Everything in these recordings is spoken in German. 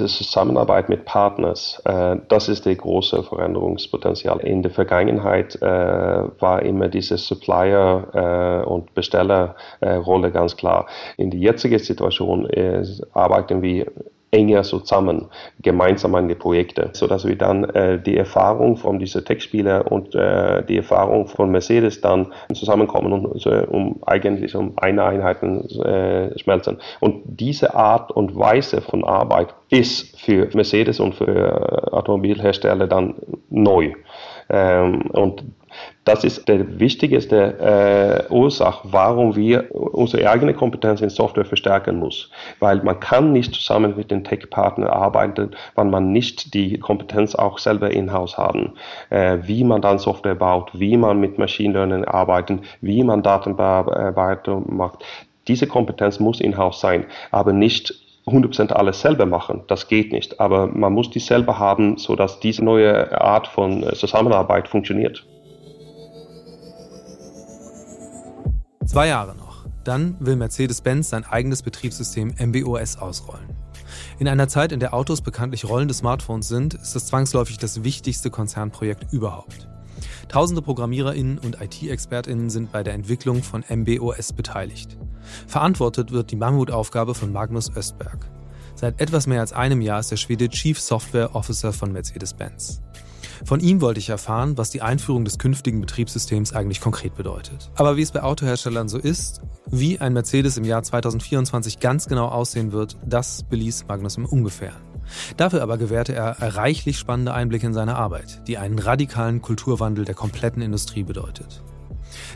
Diese Zusammenarbeit mit Partners, äh, das ist der große Veränderungspotenzial. In der Vergangenheit äh, war immer diese Supplier- äh, und Bestellerrolle ganz klar. In der jetzigen Situation äh, arbeiten wir enger zusammen, gemeinsam an die Projekte, sodass wir dann äh, die Erfahrung von diesen Tech-Spieler und äh, die Erfahrung von Mercedes dann zusammenkommen und äh, um eigentlich um eine Einheit äh, schmelzen. Und diese Art und Weise von Arbeit ist für Mercedes und für Automobilhersteller dann neu. Ähm, und das ist der wichtigste äh, Ursache, warum wir unsere eigene Kompetenz in Software verstärken muss. Weil man kann nicht zusammen mit den Tech-Partnern arbeiten, wenn man nicht die Kompetenz auch selber in-house haben. Äh, wie man dann Software baut, wie man mit Machine Learning arbeitet, wie man Datenbearbeitung macht. Diese Kompetenz muss in-house sein, aber nicht 100% alles selber machen. Das geht nicht. Aber man muss die selber haben, sodass diese neue Art von äh, Zusammenarbeit funktioniert. Zwei Jahre noch. Dann will Mercedes-Benz sein eigenes Betriebssystem MBOS ausrollen. In einer Zeit, in der Autos bekanntlich rollende Smartphones sind, ist das zwangsläufig das wichtigste Konzernprojekt überhaupt. Tausende ProgrammiererInnen und IT-ExpertInnen sind bei der Entwicklung von MBOS beteiligt. Verantwortet wird die Mammutaufgabe von Magnus Östberg. Seit etwas mehr als einem Jahr ist der Schwede Chief Software Officer von Mercedes-Benz. Von ihm wollte ich erfahren, was die Einführung des künftigen Betriebssystems eigentlich konkret bedeutet. Aber wie es bei Autoherstellern so ist, wie ein Mercedes im Jahr 2024 ganz genau aussehen wird, das beließ Magnus im Ungefähren. Dafür aber gewährte er reichlich spannende Einblicke in seine Arbeit, die einen radikalen Kulturwandel der kompletten Industrie bedeutet.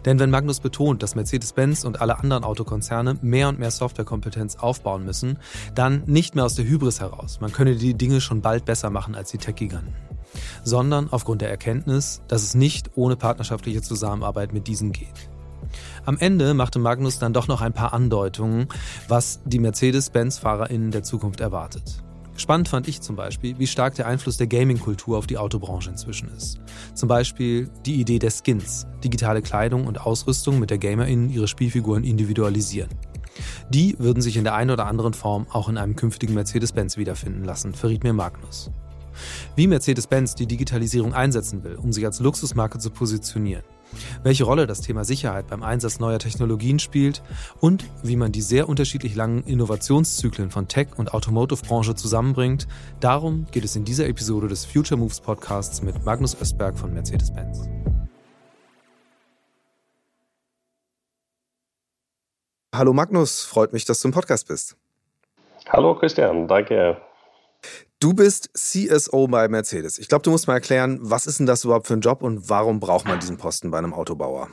Denn wenn Magnus betont, dass Mercedes-Benz und alle anderen Autokonzerne mehr und mehr Softwarekompetenz aufbauen müssen, dann nicht mehr aus der Hybris heraus. Man könne die Dinge schon bald besser machen als die Tech-Giganten sondern aufgrund der Erkenntnis, dass es nicht ohne partnerschaftliche Zusammenarbeit mit diesen geht. Am Ende machte Magnus dann doch noch ein paar Andeutungen, was die Mercedes-Benz-FahrerInnen der Zukunft erwartet. Spannend fand ich zum Beispiel, wie stark der Einfluss der Gaming-Kultur auf die Autobranche inzwischen ist. Zum Beispiel die Idee der Skins, digitale Kleidung und Ausrüstung, mit der GamerInnen ihre Spielfiguren individualisieren. Die würden sich in der einen oder anderen Form auch in einem künftigen Mercedes-Benz wiederfinden lassen, verriet mir Magnus. Wie Mercedes-Benz die Digitalisierung einsetzen will, um sich als Luxusmarke zu positionieren. Welche Rolle das Thema Sicherheit beim Einsatz neuer Technologien spielt und wie man die sehr unterschiedlich langen Innovationszyklen von Tech- und Automotive-Branche zusammenbringt, darum geht es in dieser Episode des Future Moves Podcasts mit Magnus Östberg von Mercedes-Benz. Hallo Magnus, freut mich, dass du im Podcast bist. Hallo Christian, danke. Du bist CSO bei Mercedes. Ich glaube, du musst mal erklären, was ist denn das überhaupt für ein Job und warum braucht man diesen Posten bei einem Autobauer?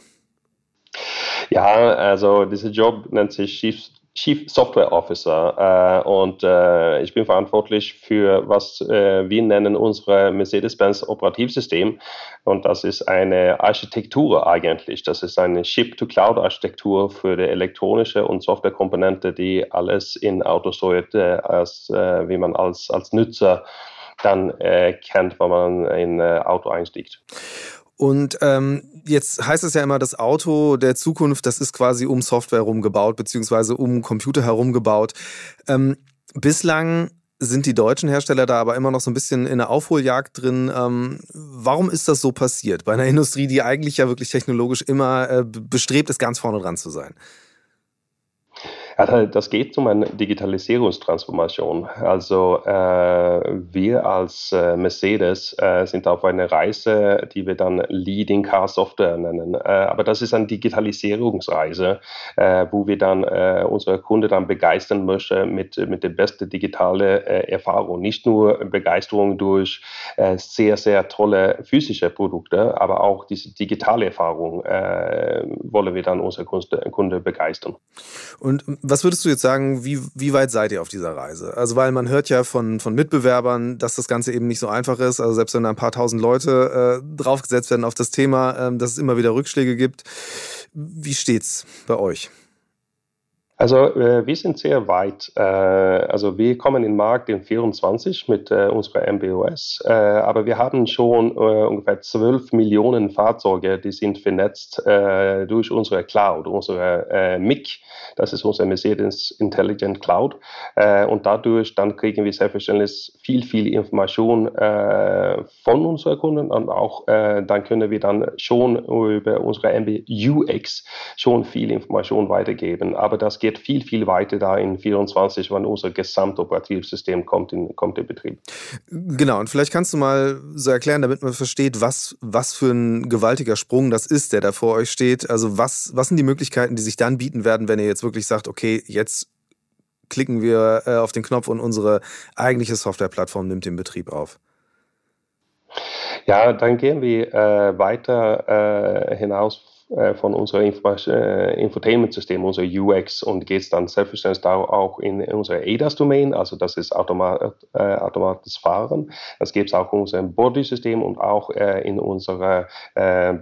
Ja, also dieser Job nennt sich Chief Chief Software Officer äh, und äh, ich bin verantwortlich für was äh, wir nennen unsere Mercedes-Benz Operativsystem und das ist eine Architektur eigentlich. Das ist eine Chip-to-Cloud-Architektur für die elektronische und Softwarekomponente, die alles in Autos steuert, äh, als, äh, wie man als, als Nutzer dann äh, kennt, wenn man in ein Auto einstiegt. Und ähm, jetzt heißt es ja immer, das Auto der Zukunft, das ist quasi um Software herum gebaut, beziehungsweise um Computer herum gebaut. Ähm, bislang sind die deutschen Hersteller da aber immer noch so ein bisschen in der Aufholjagd drin. Ähm, warum ist das so passiert? Bei einer Industrie, die eigentlich ja wirklich technologisch immer äh, bestrebt ist, ganz vorne dran zu sein. Ja, das geht um eine Digitalisierungstransformation. Also äh, wir als äh, Mercedes äh, sind auf einer Reise, die wir dann Leading Car Software nennen. Äh, aber das ist eine Digitalisierungsreise, äh, wo wir dann äh, unsere Kunden dann begeistern möchten mit, mit der besten digitalen Erfahrung. Nicht nur Begeisterung durch sehr, sehr tolle physische Produkte, aber auch diese digitale Erfahrung wollen wir dann unsere Kunden begeistern. Und was würdest du jetzt sagen, wie, wie weit seid ihr auf dieser Reise? Also, weil man hört ja von, von Mitbewerbern, dass das Ganze eben nicht so einfach ist. Also, selbst wenn da ein paar tausend Leute äh, draufgesetzt werden auf das Thema, äh, dass es immer wieder Rückschläge gibt. Wie steht's bei euch? Also äh, wir sind sehr weit. Äh, also wir kommen in den Markt in 24 mit äh, unserer MBOS, äh, aber wir haben schon äh, ungefähr 12 Millionen Fahrzeuge, die sind vernetzt äh, durch unsere Cloud, unsere MIC, das ist unser Mercedes Intelligent Cloud. und dadurch dann kriegen wir selbstverständlich viel, viel Information von unseren Kunden und auch dann können wir dann schon über unsere MBUX schon viel Information weitergeben. Aber das geht geht viel, viel weiter da in 24, wann unser Gesamtoperativsystem kommt in, kommt in Betrieb. Genau, und vielleicht kannst du mal so erklären, damit man versteht, was, was für ein gewaltiger Sprung das ist, der da vor euch steht. Also was, was sind die Möglichkeiten, die sich dann bieten werden, wenn ihr jetzt wirklich sagt, okay, jetzt klicken wir äh, auf den Knopf und unsere eigentliche Softwareplattform nimmt den Betrieb auf? Ja, dann gehen wir äh, weiter äh, hinaus äh, von unserem äh, Infotainment-System, unser UX, und geht dann selbstverständlich auch in unsere ADAS-Domain, also das ist automat, äh, automatisches Fahren. Das gibt es auch in unserem Body-System und auch äh, in unserer äh,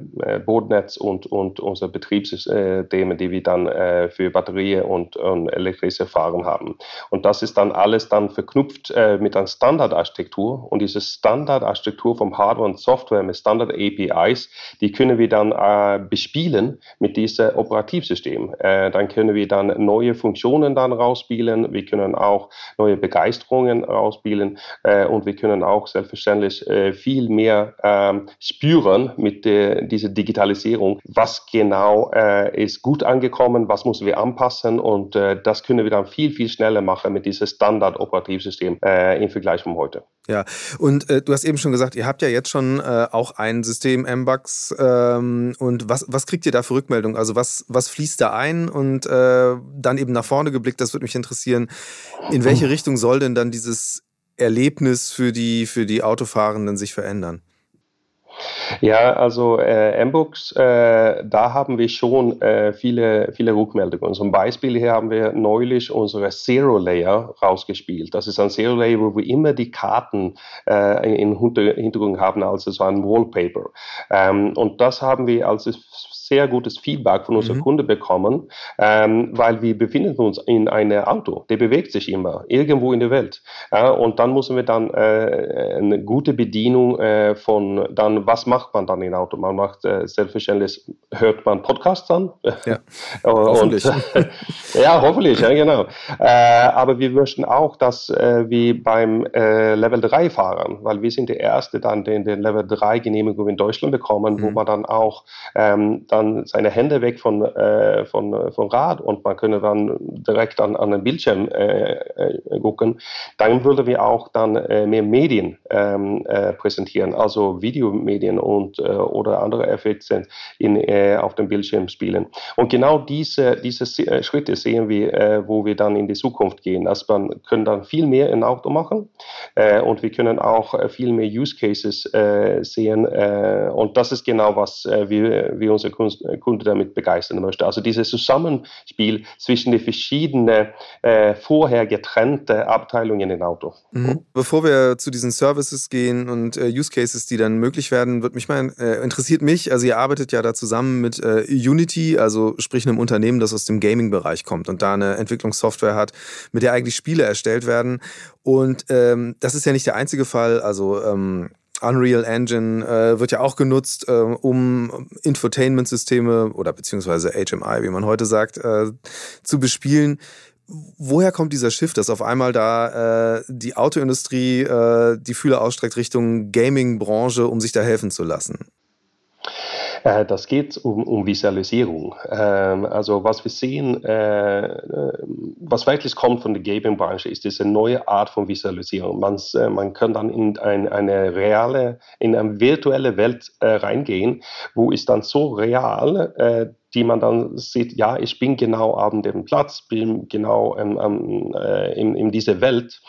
Bordnetz und, und unsere Betriebssysteme, die wir dann für Batterie und, und elektrische Fahren haben. Und das ist dann alles dann verknüpft mit einer Standardarchitektur und diese Standardarchitektur vom Hardware und Software mit Standard-APIs, die können wir dann bespielen spielen mit diesem Operativsystem. Äh, dann können wir dann neue Funktionen dann rausspielen. Wir können auch neue Begeisterungen rausspielen äh, und wir können auch selbstverständlich äh, viel mehr ähm, spüren mit dieser Digitalisierung. Was genau äh, ist gut angekommen, was müssen wir anpassen und äh, das können wir dann viel, viel schneller machen mit diesem Standard-Operativsystem äh, im Vergleich von heute. Ja, und äh, du hast eben schon gesagt, ihr habt ja jetzt schon äh, auch ein System MBUX ähm, und was, was kriegt ihr da für Rückmeldung? Also was, was fließt da ein und äh, dann eben nach vorne geblickt, das würde mich interessieren. In welche Richtung soll denn dann dieses Erlebnis für die, für die Autofahrenden sich verändern? Ja, also äh, MBooks, äh, da haben wir schon äh, viele, viele Rückmeldungen. Zum Beispiel hier haben wir neulich unsere Zero Layer rausgespielt. Das ist ein Zero Layer, wo wir immer die Karten äh, im Hintergrund haben, also so ein Wallpaper. Ähm, und das haben wir als sehr gutes Feedback von unseren mhm. Kunden bekommen, ähm, weil wir befinden uns in einem Auto, der bewegt sich immer irgendwo in der Welt. Ja, und dann müssen wir dann äh, eine gute Bedienung äh, von dann, was macht man dann im Auto? Man macht äh, selbstverständlich, hört man Podcasts an. Ja, hoffentlich. ja, hoffentlich, ja, genau. Äh, aber wir möchten auch, dass äh, wir beim äh, Level 3 fahren, weil wir sind der Erste dann, den den Level 3 Genehmigung in Deutschland bekommen, mhm. wo man dann auch ähm, dann dann seine Hände weg von, äh, von, von Rad und man könnte dann direkt an, an den Bildschirm äh, äh, gucken, dann würden wir auch dann äh, mehr Medien ähm, äh, präsentieren, also Videomedien und oder andere Effekte in, auf dem Bildschirm spielen. Und genau diese, diese Schritte sehen wir, wo wir dann in die Zukunft gehen. Also man können dann viel mehr in Auto machen und wir können auch viel mehr Use Cases sehen und das ist genau was wir, wir unsere Kunden Kunde damit begeistern möchte. Also dieses Zusammenspiel zwischen den verschiedenen äh, vorher getrennten Abteilungen im Auto. Mhm. Bevor wir zu diesen Services gehen und äh, Use Cases, die dann möglich werden, wird mich mal äh, interessiert mich, also ihr arbeitet ja da zusammen mit äh, Unity, also sprich einem Unternehmen, das aus dem Gaming-Bereich kommt und da eine Entwicklungssoftware hat, mit der eigentlich Spiele erstellt werden. Und ähm, das ist ja nicht der einzige Fall. Also ähm, Unreal Engine äh, wird ja auch genutzt, äh, um Infotainment-Systeme oder beziehungsweise HMI, wie man heute sagt, äh, zu bespielen. Woher kommt dieser Shift, dass auf einmal da äh, die Autoindustrie äh, die Fühler ausstreckt Richtung Gaming-Branche, um sich da helfen zu lassen? Äh, das geht um, um Visualisierung. Ähm, also was wir sehen, äh, äh, was wirklich kommt von der Gaming-Branche, ist diese neue Art von Visualisierung. Man, man kann dann in ein, eine reale, in eine virtuelle Welt reingehen, wo es dann so real die man dann sieht, ja, ich bin genau an dem Platz, bin genau ähm, äh, in, in dieser Welt.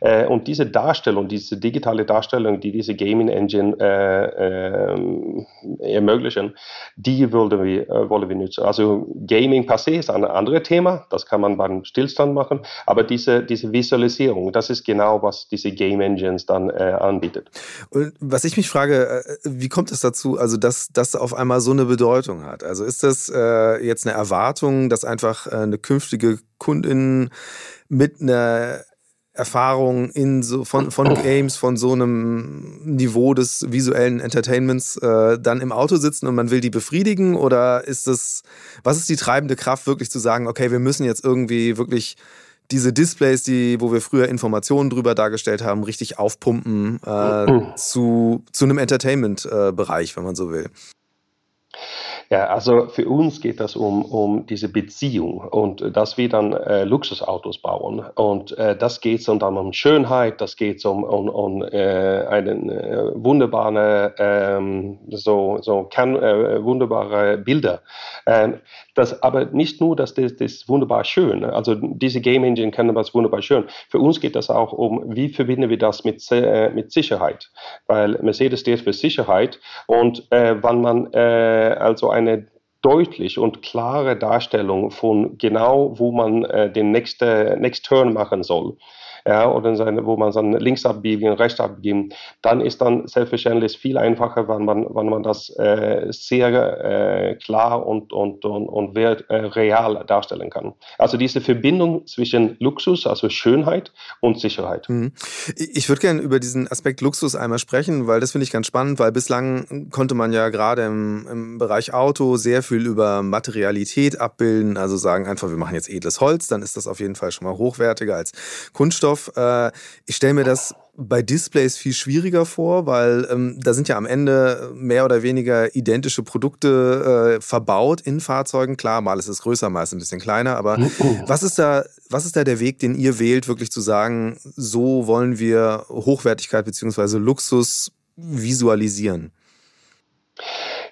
Äh, und diese Darstellung, diese digitale Darstellung, die diese Gaming Engine äh, ähm, ermöglichen, die wollen wir, äh, wollen wir nutzen. Also Gaming per se ist ein anderes Thema, das kann man beim Stillstand machen, aber diese, diese Visualisierung, das ist genau, was diese Game Engines dann äh, anbietet. Und was ich mich frage, äh, wie kommt es dazu, also dass das auf einmal so eine Bedeutung hat? Also ist das das äh, jetzt eine Erwartung, dass einfach äh, eine künftige Kundin mit einer Erfahrung in so von, von Games, von so einem Niveau des visuellen Entertainments äh, dann im Auto sitzen und man will die befriedigen? Oder ist das, was ist die treibende Kraft, wirklich zu sagen, okay, wir müssen jetzt irgendwie wirklich diese Displays, die, wo wir früher Informationen drüber dargestellt haben, richtig aufpumpen äh, zu, zu einem Entertainment-Bereich, äh, wenn man so will? Ja, also für uns geht das um, um diese Beziehung und dass wir dann äh, Luxusautos bauen. Und äh, das geht dann um Schönheit, das geht um, um, um äh, eine äh, wunderbare, ähm, so, so kann, äh, wunderbare Bilder. Ähm, das, aber nicht nur, dass das, das wunderbar schön, also diese Game Engine kann das wunderbar schön. Für uns geht das auch um, wie verbinden wir das mit, äh, mit Sicherheit. Weil Mercedes steht für Sicherheit und äh, wenn man äh, also eine deutlich und klare Darstellung von genau, wo man äh, den nächsten Next Turn machen soll ja, oder seine, wo man dann links abbiegen, rechts abbiegen, dann ist dann selbstverständlich viel einfacher, wenn man, wenn man das äh, sehr äh, klar und, und, und, und wert, äh, real darstellen kann. Also diese Verbindung zwischen Luxus, also Schönheit und Sicherheit. Mhm. Ich würde gerne über diesen Aspekt Luxus einmal sprechen, weil das finde ich ganz spannend, weil bislang konnte man ja gerade im, im Bereich Auto sehr viel über Materialität abbilden, also sagen einfach, wir machen jetzt edles Holz, dann ist das auf jeden Fall schon mal hochwertiger als Kunststoff. Kunststoff. Äh, ich stelle mir das bei Displays viel schwieriger vor, weil ähm, da sind ja am Ende mehr oder weniger identische Produkte äh, verbaut in Fahrzeugen. Klar, mal ist es größer, mal ist es ein bisschen kleiner, aber was ist da, was ist da der Weg, den ihr wählt, wirklich zu sagen, so wollen wir Hochwertigkeit bzw. Luxus visualisieren?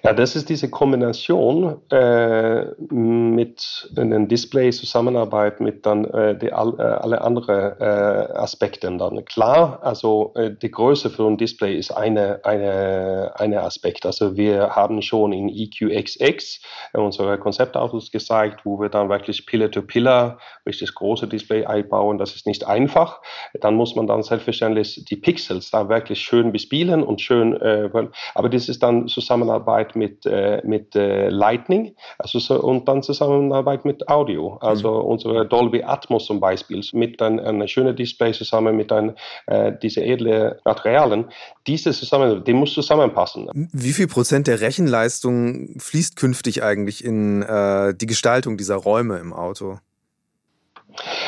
Ja, das ist diese Kombination äh, mit einem Display Zusammenarbeit mit dann äh, die, all, äh, alle anderen äh, Aspekten dann. Klar, also äh, die Größe für ein Display ist eine, eine, eine Aspekt. Also wir haben schon in EQXX unsere Konzeptautos gezeigt, wo wir dann wirklich Pillar-to-Pillar richtig große Display einbauen. Das ist nicht einfach. Dann muss man dann selbstverständlich die Pixels da wirklich schön bespielen und schön, äh, aber das ist dann Zusammenarbeit Zusammenarbeit mit, äh, mit äh, Lightning also so, und dann Zusammenarbeit mit Audio. Also mhm. unsere Dolby Atmos zum Beispiel mit ein, einem schönen Display zusammen mit ein, äh, diese edlen Materialien. Diese zusammen, die muss zusammenpassen. Wie viel Prozent der Rechenleistung fließt künftig eigentlich in äh, die Gestaltung dieser Räume im Auto?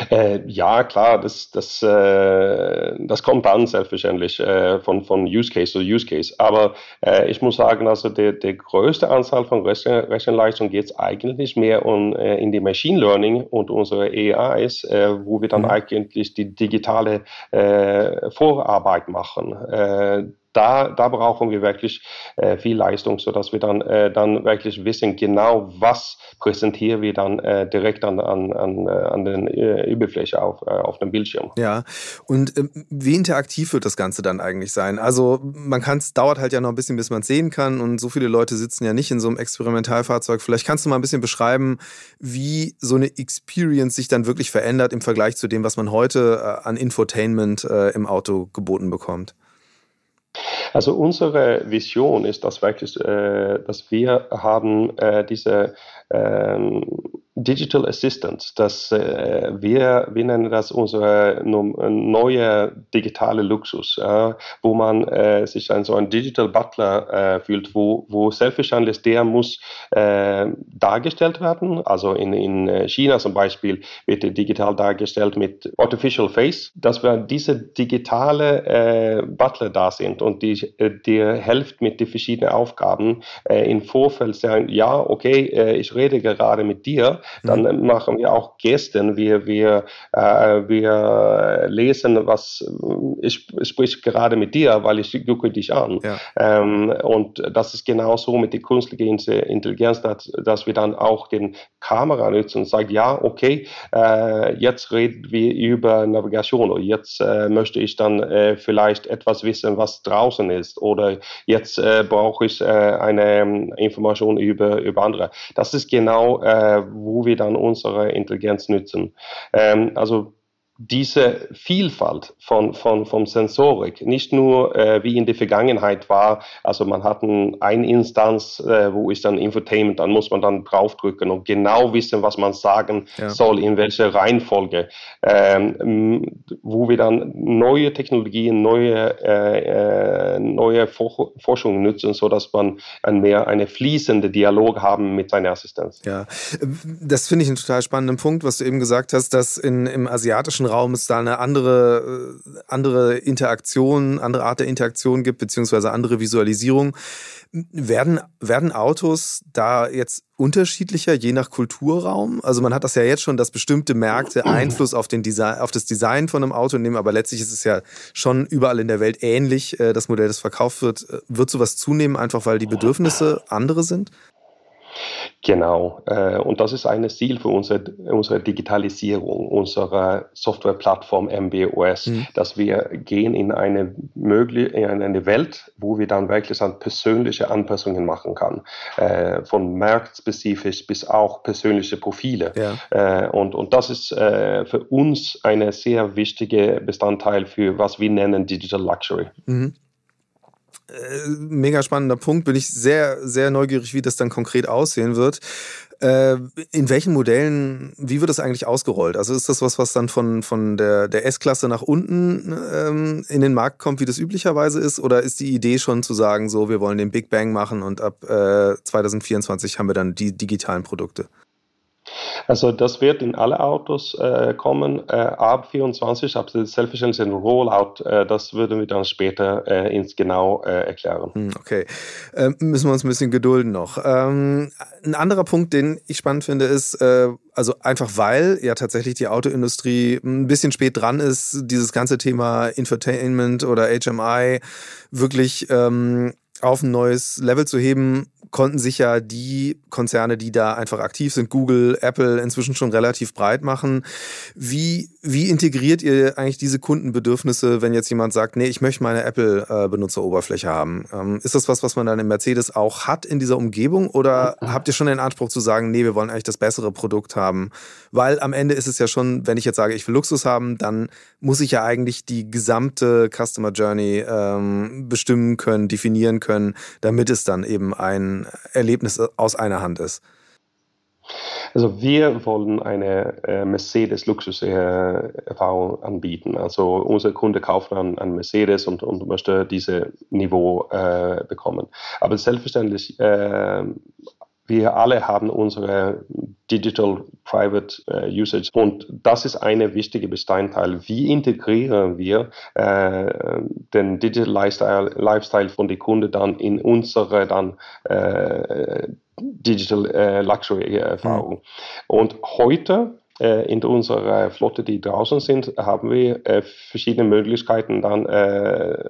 Äh, ja, klar, das, das, äh, das kommt an, selbstverständlich, äh, von, von Use Case zu Use Case. Aber äh, ich muss sagen, also die, die größte Anzahl von Rechen, Rechenleistung geht eigentlich mehr um, äh, in die Machine Learning und unsere AIs, äh, wo wir dann mhm. eigentlich die digitale Vorarbeit machen da, da brauchen wir wirklich äh, viel Leistung, sodass wir dann, äh, dann wirklich wissen, genau was präsentieren wir dann äh, direkt an, an, an, äh, an den äh, Überfläche auf, äh, auf dem Bildschirm. Ja, und ähm, wie interaktiv wird das Ganze dann eigentlich sein? Also man kann es, dauert halt ja noch ein bisschen, bis man es sehen kann und so viele Leute sitzen ja nicht in so einem Experimentalfahrzeug. Vielleicht kannst du mal ein bisschen beschreiben, wie so eine Experience sich dann wirklich verändert im Vergleich zu dem, was man heute an Infotainment im Auto geboten bekommt. Also unsere Vision ist, dass wirklich, äh, dass wir haben äh, diese ähm, Digital Assistant, das äh, wir, wir nennen das unsere neue digitale Luxus, äh, wo man äh, sich an so ein Digital Butler äh, fühlt, wo, wo selbstverständlich der muss äh, dargestellt werden. Also in, in China zum Beispiel wird er digital dargestellt mit Artificial Face, dass wir diese digitale äh, Butler da sind und die dir hilft mit den verschiedenen Aufgaben im Vorfeld sagen, ja, okay, ich rede gerade mit dir dann mhm. machen wir auch Gesten. Wir, wir, äh, wir lesen, was ich, ich sprich gerade mit dir, weil ich gucke dich an. Ja. Ähm, und das ist genauso mit der künstlichen Intelligenz, dass, dass wir dann auch den Kamera nutzen und sagen, ja, okay, äh, jetzt reden wir über Navigation oder jetzt äh, möchte ich dann äh, vielleicht etwas wissen, was draußen ist oder jetzt äh, brauche ich äh, eine ähm, Information über, über andere. Das ist genau, wo wir dann unsere Intelligenz nutzen. Ähm, also diese Vielfalt von, von, von Sensorik, nicht nur äh, wie in der Vergangenheit war, also man hat eine Instanz, äh, wo ist dann Infotainment, dann muss man dann draufdrücken und genau wissen, was man sagen ja. soll, in welcher Reihenfolge, ähm, wo wir dann neue Technologien, neue, äh, äh neue Forschung nutzen, so dass man ein mehr eine fließende Dialog haben mit seiner Assistenz. Ja, das finde ich einen total spannenden Punkt, was du eben gesagt hast, dass in, im asiatischen Raum es da eine andere, äh, andere Interaktion, andere Art der Interaktion gibt, beziehungsweise andere Visualisierung. Werden, werden Autos da jetzt unterschiedlicher, je nach Kulturraum? Also man hat das ja jetzt schon, dass bestimmte Märkte Einfluss auf, den Design, auf das Design von einem Auto nehmen, aber letztlich ist es ja schon überall in der Welt ähnlich, äh, das Modell, das verkauft wird. Äh, wird sowas zunehmen, einfach weil die Bedürfnisse andere sind? Genau, äh, und das ist ein Ziel für unsere, unsere Digitalisierung, unserer Softwareplattform MBOS, mhm. dass wir gehen in eine, möglich, in eine Welt, wo wir dann wirklich an persönliche Anpassungen machen kann, äh, von marktspezifisch bis auch persönliche Profile. Ja. Äh, und, und das ist für uns ein sehr wichtiger Bestandteil für was wir nennen Digital Luxury. Mhm. Äh, mega spannender Punkt. Bin ich sehr, sehr neugierig, wie das dann konkret aussehen wird. Äh, in welchen Modellen, wie wird das eigentlich ausgerollt? Also ist das was, was dann von, von der, der S-Klasse nach unten ähm, in den Markt kommt, wie das üblicherweise ist? Oder ist die Idee schon zu sagen, so, wir wollen den Big Bang machen und ab äh, 2024 haben wir dann die digitalen Produkte? Also das wird in alle Autos äh, kommen, äh, ab 24, ab selbstverständlich ein Rollout, äh, das würden wir dann später äh, ins Genau äh, erklären. Hm, okay, ähm, müssen wir uns ein bisschen gedulden noch. Ähm, ein anderer Punkt, den ich spannend finde, ist, äh, also einfach weil ja tatsächlich die Autoindustrie ein bisschen spät dran ist, dieses ganze Thema Infotainment oder HMI wirklich ähm, auf ein neues Level zu heben, konnten sich ja die Konzerne, die da einfach aktiv sind, Google, Apple, inzwischen schon relativ breit machen. Wie, wie integriert ihr eigentlich diese Kundenbedürfnisse, wenn jetzt jemand sagt, nee, ich möchte meine Apple-Benutzeroberfläche haben? Ähm, ist das was, was man dann im Mercedes auch hat in dieser Umgebung oder habt ihr schon den Anspruch zu sagen, nee, wir wollen eigentlich das bessere Produkt haben? Weil am Ende ist es ja schon, wenn ich jetzt sage, ich will Luxus haben, dann muss ich ja eigentlich die gesamte Customer Journey ähm, bestimmen können, definieren können, damit es dann eben ein Erlebnis aus einer Hand ist? Also wir wollen eine äh, Mercedes Luxus-Erfahrung anbieten. Also unser Kunde kauft dann einen Mercedes und, und möchte dieses Niveau äh, bekommen. Aber selbstverständlich äh, wir alle haben unsere Digital Private äh, Usage und das ist eine wichtige Bestandteil. Wie integrieren wir äh, den Digital Lifestyle, Lifestyle von den Kunden dann in unsere dann äh, Digital äh, Luxury Erfahrung? Mhm. Und heute äh, in unserer Flotte, die draußen sind, haben wir äh, verschiedene Möglichkeiten, dann äh,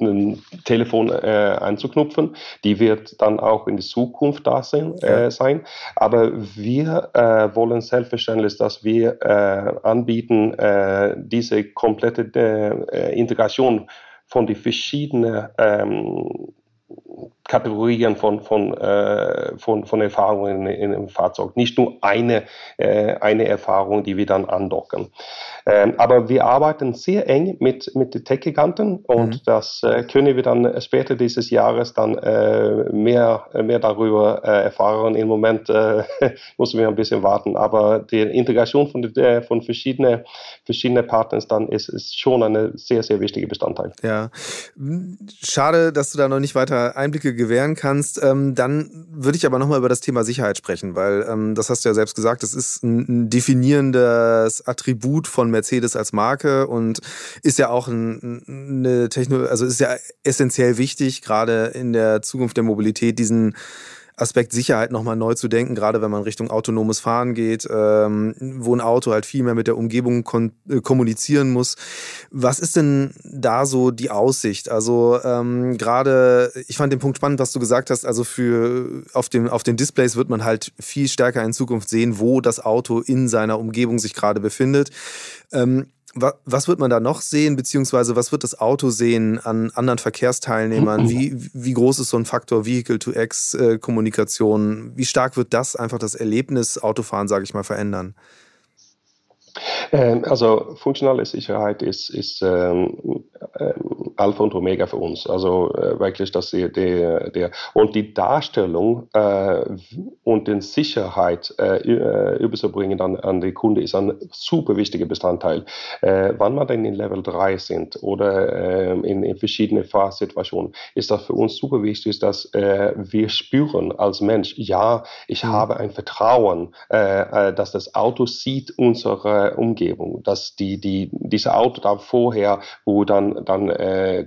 ein Telefon äh, anzuknüpfen. Die wird dann auch in der Zukunft da sein. Äh, sein. Aber wir äh, wollen selbstverständlich, dass wir äh, anbieten, äh, diese komplette äh, Integration von den verschiedenen ähm, Kategorien von, von, äh, von, von Erfahrungen in, einem Fahrzeug. Nicht nur eine, äh, eine Erfahrung, die wir dann andocken. Ähm, aber wir arbeiten sehr eng mit, mit den Tech-Giganten und mhm. das äh, können wir dann später dieses Jahres dann äh, mehr, mehr darüber äh, erfahren. Im Moment äh, müssen wir ein bisschen warten, aber die Integration von, äh, von verschiedenen verschiedene Partners dann ist, ist schon eine sehr, sehr wichtige Bestandteil. Ja, schade, dass du da noch nicht weiter Einblicke gewähren kannst. Ähm, dann würde ich aber nochmal über das Thema Sicherheit sprechen, weil ähm, das hast du ja selbst gesagt, das ist ein, definierendes Attribut von Mercedes als Marke und ist ja auch ein, eine Technologie, also ist ja essentiell wichtig, gerade in der Zukunft der Mobilität, diesen Aspekt Sicherheit nochmal neu zu denken, gerade wenn man Richtung autonomes Fahren geht, ähm, wo ein Auto halt viel mehr mit der Umgebung äh, kommunizieren muss. Was ist denn da so die Aussicht? Also ähm, gerade, ich fand den Punkt spannend, was du gesagt hast, also für auf, dem, auf den Displays wird man halt viel stärker in Zukunft sehen, wo das Auto in seiner Umgebung sich gerade befindet. Ähm, was wird man da noch sehen, beziehungsweise was wird das Auto sehen an anderen Verkehrsteilnehmern? Wie, wie groß ist so ein Faktor Vehicle-to-X-Kommunikation? Wie stark wird das einfach das Erlebnis Autofahren, sage ich mal, verändern? Ähm, also funktionale Sicherheit ist, ist ähm, ähm, Alpha und Omega für uns. Also äh, wirklich, dass die, der, der und die Darstellung äh, und den Sicherheit äh, äh, überzubringen an, an die Kunde ist ein super wichtiger Bestandteil. Äh, wann man dann in Level 3 sind oder ähm, in, in verschiedene Fahrsituationen, ist das für uns super wichtig, dass äh, wir spüren als Mensch, ja, ich mhm. habe ein Vertrauen, dass das Auto sieht unsere Umgebung, dass die, die, diese Auto da vorher, wo dann, dann äh,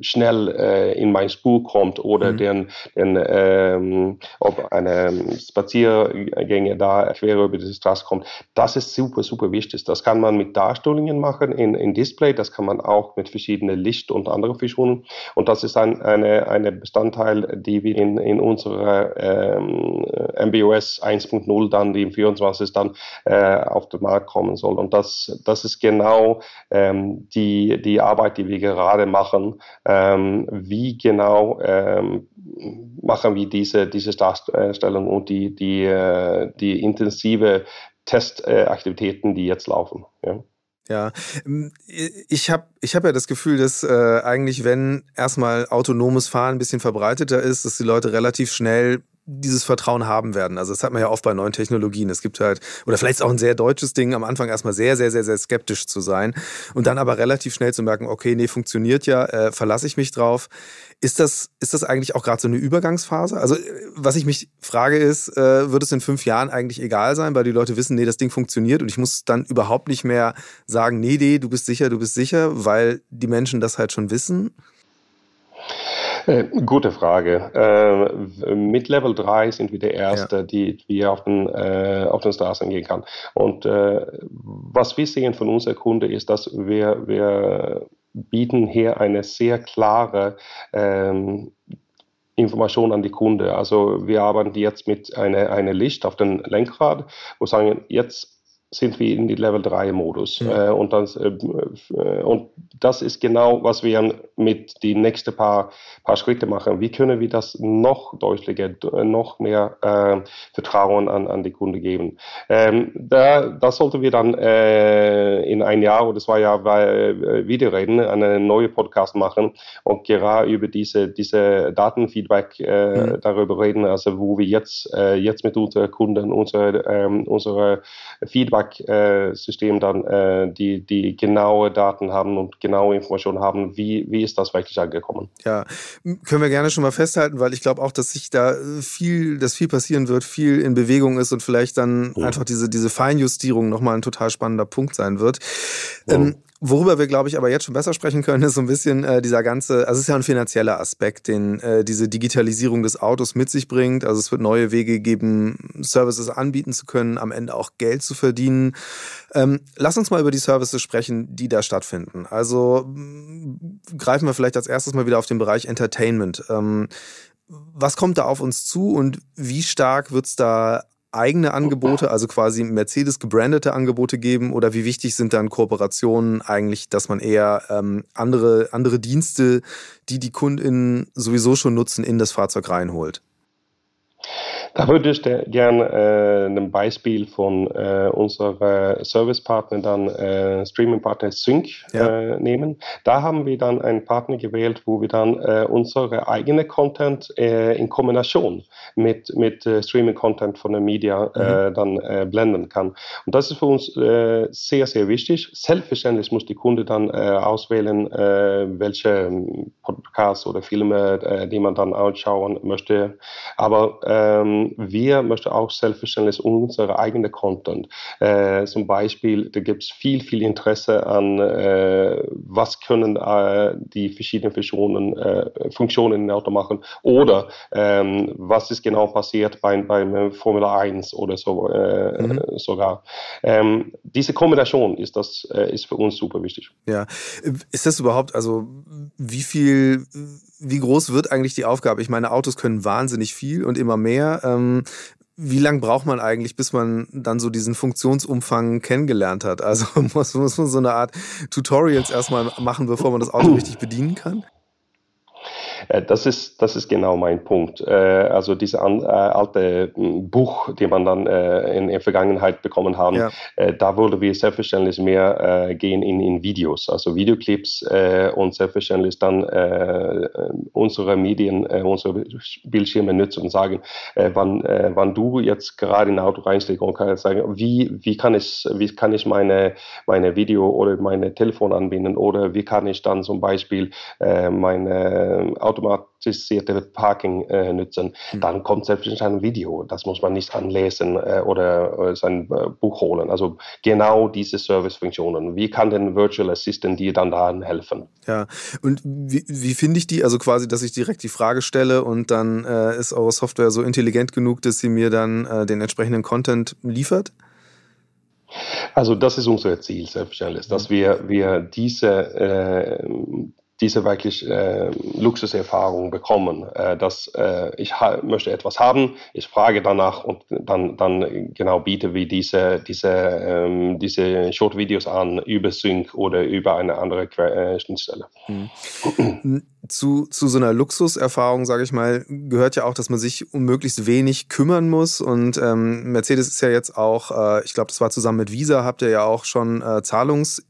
schnell äh, in mein Spur kommt oder mhm. den, den ähm, ob eine Spaziergänge da quer über die Straße kommt, das ist super, super wichtig. Das kann man mit Darstellungen machen in, in Display, das kann man auch mit verschiedenen Licht und anderen Funktionen und das ist ein eine, eine Bestandteil, die wir in, in unserer ähm, MBOS 1.0 dann, die im 24 dann äh, auf den Markt kommen soll und das, das ist genau ähm, die, die Arbeit, die wir gerade machen, ähm, wie genau ähm, machen wir diese, diese Darstellung und die, die, äh, die intensive Testaktivitäten, die jetzt laufen. Ja. Ja, ähm, ich habe ich hab ja das Gefühl, dass äh, eigentlich, wenn erstmal autonomes Fahren ein bisschen verbreiteter ist, dass die Leute relativ schnell dieses Vertrauen haben werden. Also das hat man ja oft bei neuen Technologien. Es gibt halt, oder vielleicht auch ein sehr deutsches Ding, am Anfang erstmal sehr, sehr, sehr, sehr skeptisch zu sein und dann aber relativ schnell zu merken, okay, nee, funktioniert ja, äh, verlasse ich mich drauf. Ist das, ist das eigentlich auch gerade so eine Übergangsphase? Also was ich mich frage ist, äh, wird es in fünf Jahren eigentlich egal sein, weil die Leute wissen, nee, das Ding funktioniert und ich muss dann überhaupt nicht mehr sagen, nee, nee, du bist sicher, du bist sicher, weil die Menschen das halt schon wissen? Äh, gute Frage. Äh, mit Level 3 sind wir der Erste, ja. die, die auf den, äh, auf den Straßen gehen kann. Und äh, was wir sehen von unserer Kunde ist, dass wir, wir bieten hier eine sehr klare ähm, Information an die Kunde. Also wir arbeiten jetzt mit einer eine Licht auf dem Lenkrad, wo sagen, jetzt sind wir in die Level 3 Modus. Mhm. Äh, und, das, äh, äh, und das ist genau, was wir mit die nächsten paar, paar Schritte machen. Wie können wir das noch deutlicher, noch mehr äh, Vertrauen an, an die Kunde geben? Ähm, da, das sollten wir dann äh, in ein Jahr oder zwei Jahren äh, wieder reden, einen neuen Podcast machen und gerade über diese, diese Datenfeedback mhm. darüber reden, also wo wir jetzt, jetzt mit unseren Kunden unsere, ähm, unsere Feedback Feedback-System dann äh, die, die genaue Daten haben und genaue Informationen haben, wie, wie ist das wirklich angekommen. Ja, können wir gerne schon mal festhalten, weil ich glaube auch, dass sich da viel, dass viel passieren wird, viel in Bewegung ist und vielleicht dann ja. einfach diese, diese Feinjustierung nochmal ein total spannender Punkt sein wird. Ja. Ähm, Worüber wir, glaube ich, aber jetzt schon besser sprechen können, ist so ein bisschen äh, dieser ganze, also es ist ja ein finanzieller Aspekt, den äh, diese Digitalisierung des Autos mit sich bringt. Also es wird neue Wege geben, Services anbieten zu können, am Ende auch Geld zu verdienen. Ähm, lass uns mal über die Services sprechen, die da stattfinden. Also greifen wir vielleicht als erstes mal wieder auf den Bereich Entertainment. Ähm, was kommt da auf uns zu und wie stark wird es da eigene Angebote, also quasi Mercedes gebrandete Angebote geben oder wie wichtig sind dann Kooperationen eigentlich, dass man eher ähm, andere, andere Dienste, die die KundInnen sowieso schon nutzen, in das Fahrzeug reinholt? Da würde ich gerne äh, ein Beispiel von äh, unserem Servicepartner, dann äh, Streaming-Partner Sync ja. äh, nehmen. Da haben wir dann einen Partner gewählt, wo wir dann äh, unsere eigene Content äh, in Kombination mit, mit Streaming-Content von der Media mhm. dann blenden kann. Und das ist für uns sehr, sehr wichtig. Selbstverständlich muss die Kunde dann äh, auswählen, äh, welche ähm, Podcasts oder Filme, die man dann anschauen möchte. Aber ähm, wir möchten auch selbstverständlich unsere eigene Content. Äh, zum Beispiel, da gibt es viel, viel Interesse an, äh, was können äh, die verschiedenen Funktionen, äh, Funktionen im Auto machen oder ähm, was ist genau passiert beim, beim Formel 1 oder so äh, mhm. sogar. Ähm, diese Kombination ist, das, äh, ist für uns super wichtig. Ja, ist das überhaupt, also wie viel wie groß wird eigentlich die Aufgabe? Ich meine, Autos können wahnsinnig viel und immer mehr. Ähm, wie lange braucht man eigentlich, bis man dann so diesen Funktionsumfang kennengelernt hat? Also muss, muss man so eine Art Tutorials erstmal machen, bevor man das Auto richtig bedienen kann? Äh, das ist, das ist genau mein Punkt. Äh, also diese an, äh, alte hm, Buch, die man dann in der Vergangenheit bekommen haben, ja. da würde wir selbstverständlich mehr gehen in, in Videos, also Videoclips und selbstverständlich dann unsere Medien, unsere Bildschirme nutzen und sagen, wann, wann du jetzt gerade in ein Auto reinsteigst und kannst sagen, wie, wie kann ich, wie kann ich meine, meine Video oder meine Telefon anbinden oder wie kann ich dann zum Beispiel meine automatisierte Parking äh, nutzen, mhm. dann kommt selbstverständlich ein Video. Das muss man nicht anlesen äh, oder äh, sein äh, Buch holen. Also genau diese Servicefunktionen. Wie kann denn Virtual Assistant dir dann da helfen? Ja, und wie, wie finde ich die? Also quasi, dass ich direkt die Frage stelle und dann äh, ist eure Software so intelligent genug, dass sie mir dann äh, den entsprechenden Content liefert? Also das ist unser Ziel selbstverständlich, dass wir, wir diese äh, diese wirklich äh, Luxuserfahrung bekommen, äh, dass äh, ich möchte etwas haben, ich frage danach und dann, dann genau biete wie diese, diese, ähm, diese Short-Videos an über Sync oder über eine andere äh, Schnittstelle. Mhm. Zu, zu so einer Luxuserfahrung, sage ich mal, gehört ja auch, dass man sich um möglichst wenig kümmern muss. Und ähm, Mercedes ist ja jetzt auch, äh, ich glaube, das war zusammen mit Visa, habt ihr ja auch schon äh, Zahlungs-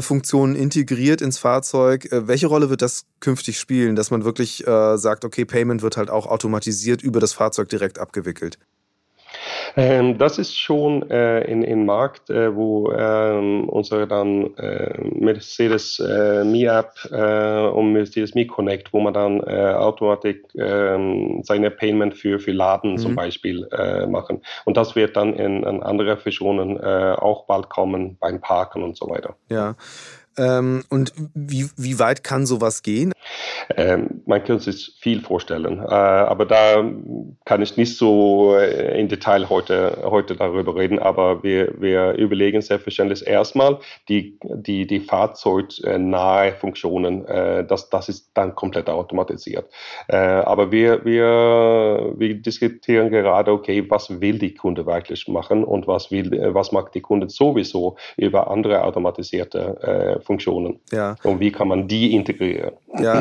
Funktionen integriert ins Fahrzeug. Äh, welche Rolle wird das künftig spielen, dass man wirklich äh, sagt, okay, Payment wird halt auch automatisiert über das Fahrzeug direkt abgewickelt? Ähm, das ist schon äh, in, in Markt, äh, wo ähm, unsere dann äh, Mercedes äh, Me App äh, und Mercedes Me Connect, wo man dann äh, automatisch ähm, seine Payment für, für Laden mhm. zum Beispiel äh, machen. Und das wird dann in, in andere Versionen auch bald kommen beim Parken und so weiter. Ja. Ähm, und wie, wie weit kann sowas gehen? Ähm, man kann sich viel vorstellen, äh, aber da kann ich nicht so äh, in Detail heute, heute darüber reden, aber wir, wir überlegen selbstverständlich erstmal die, die, die fahrzeugnahe Funktionen, äh, das, das ist dann komplett automatisiert. Aber wir, wir, wir diskutieren gerade, okay, was will die Kunde wirklich machen und was, will, was macht die Kunde sowieso über andere automatisierte Funktionen. Ja. Und wie kann man die integrieren? Ja,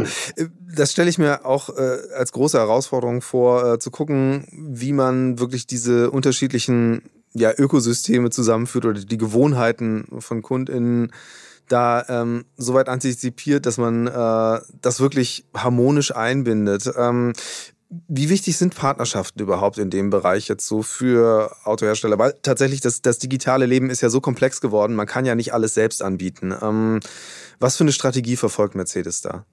das stelle ich mir auch äh, als große Herausforderung vor, äh, zu gucken, wie man wirklich diese unterschiedlichen ja, Ökosysteme zusammenführt oder die Gewohnheiten von KundInnen da ähm, so weit antizipiert, dass man äh, das wirklich harmonisch einbindet. Ähm, wie wichtig sind Partnerschaften überhaupt in dem Bereich jetzt so für Autohersteller? Weil tatsächlich das, das digitale Leben ist ja so komplex geworden, man kann ja nicht alles selbst anbieten. Ähm, was für eine Strategie verfolgt Mercedes da?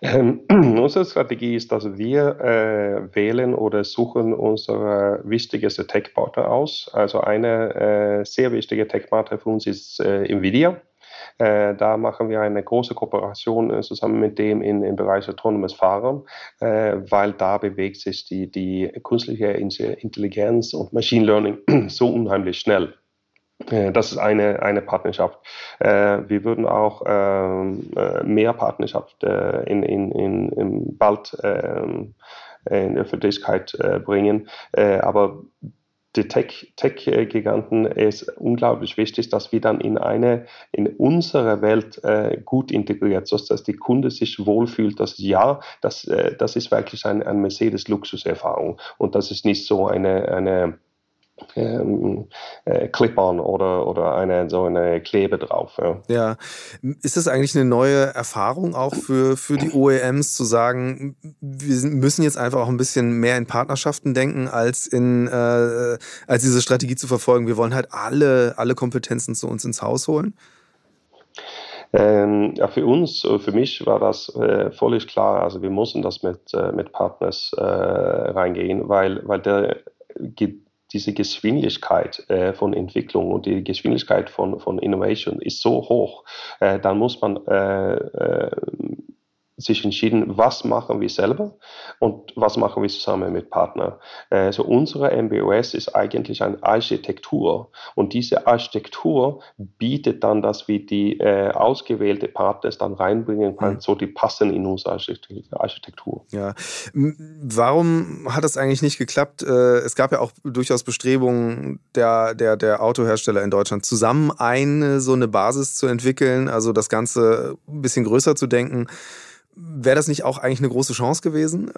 Ähm, unsere Strategie ist, dass wir äh, wählen oder suchen unsere wichtigste Tech-Partner aus. Also eine äh, sehr wichtige Tech-Partner für uns ist äh, NVIDIA. Äh, da machen wir eine große Kooperation äh, zusammen mit dem in, im Bereich autonomes Fahren, äh, weil da bewegt sich die, die künstliche Intelligenz und Machine Learning so unheimlich schnell. Das ist eine, eine Partnerschaft. Wir würden auch ähm, mehr Partnerschaft in, in, in, in bald ähm, in Öffentlichkeit bringen. Aber die Tech-Giganten Tech ist unglaublich wichtig, dass wir dann in eine, in unsere Welt äh, gut integriert, so dass die Kunde sich wohlfühlt, dass ja, das, äh, das ist wirklich eine, eine Mercedes-Luxuserfahrung und das ist nicht so eine, eine ähm, äh, Clip-on oder, oder eine, so eine Klebe drauf. Ja. ja. Ist das eigentlich eine neue Erfahrung auch für, für die OEMs zu sagen, wir müssen jetzt einfach auch ein bisschen mehr in Partnerschaften denken, als in äh, als diese Strategie zu verfolgen? Wir wollen halt alle, alle Kompetenzen zu uns ins Haus holen? Ähm, ja, für uns, für mich war das äh, völlig klar. Also wir mussten das mit, äh, mit Partners äh, reingehen, weil, weil der gibt diese Geschwindigkeit äh, von Entwicklung und die Geschwindigkeit von, von Innovation ist so hoch, äh, dann muss man äh, äh sich entschieden, was machen wir selber und was machen wir zusammen mit Partnern. Also unsere MBOS ist eigentlich eine Architektur und diese Architektur bietet dann, dass wir die äh, ausgewählte Partners dann reinbringen können, mhm. so die passen in unsere Architektur. Ja, warum hat das eigentlich nicht geklappt? Äh, es gab ja auch durchaus Bestrebungen der, der, der Autohersteller in Deutschland, zusammen eine so eine Basis zu entwickeln, also das Ganze ein bisschen größer zu denken. Wäre das nicht auch eigentlich eine große Chance gewesen?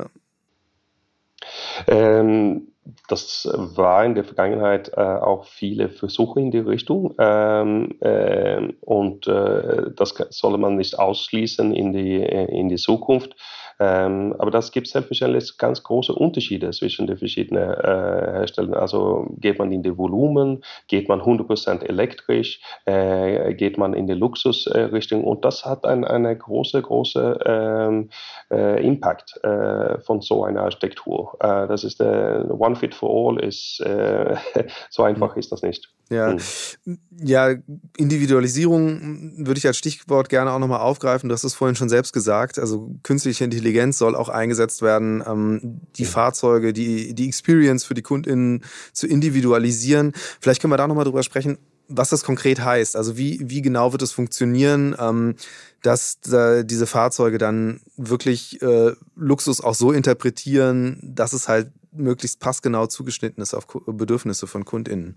Ähm, das war in der Vergangenheit äh, auch viele Versuche in die Richtung ähm, äh, und äh, das soll man nicht ausschließen in die, äh, in die Zukunft. Ähm, aber das gibt selbstverständlich ganz große Unterschiede zwischen den verschiedenen äh, Herstellern. Also geht man in die Volumen, geht man 100% elektrisch, äh, geht man in die Luxusrichtung und das hat ein, eine große, große ähm, äh, Impact äh, von so einer Architektur. Äh, das ist der One Fit for All ist äh, so einfach ist das nicht. Ja, hm. ja Individualisierung würde ich als Stichwort gerne auch nochmal aufgreifen. Du hast es vorhin schon selbst gesagt. Also künstliche Intelligenz soll auch eingesetzt werden, ähm, die Fahrzeuge, die, die Experience für die KundInnen zu individualisieren. Vielleicht können wir da nochmal drüber sprechen, was das konkret heißt. Also wie, wie genau wird es funktionieren, ähm, dass äh, diese Fahrzeuge dann wirklich äh, Luxus auch so interpretieren, dass es halt möglichst passgenau zugeschnitten ist auf Bedürfnisse von KundInnen.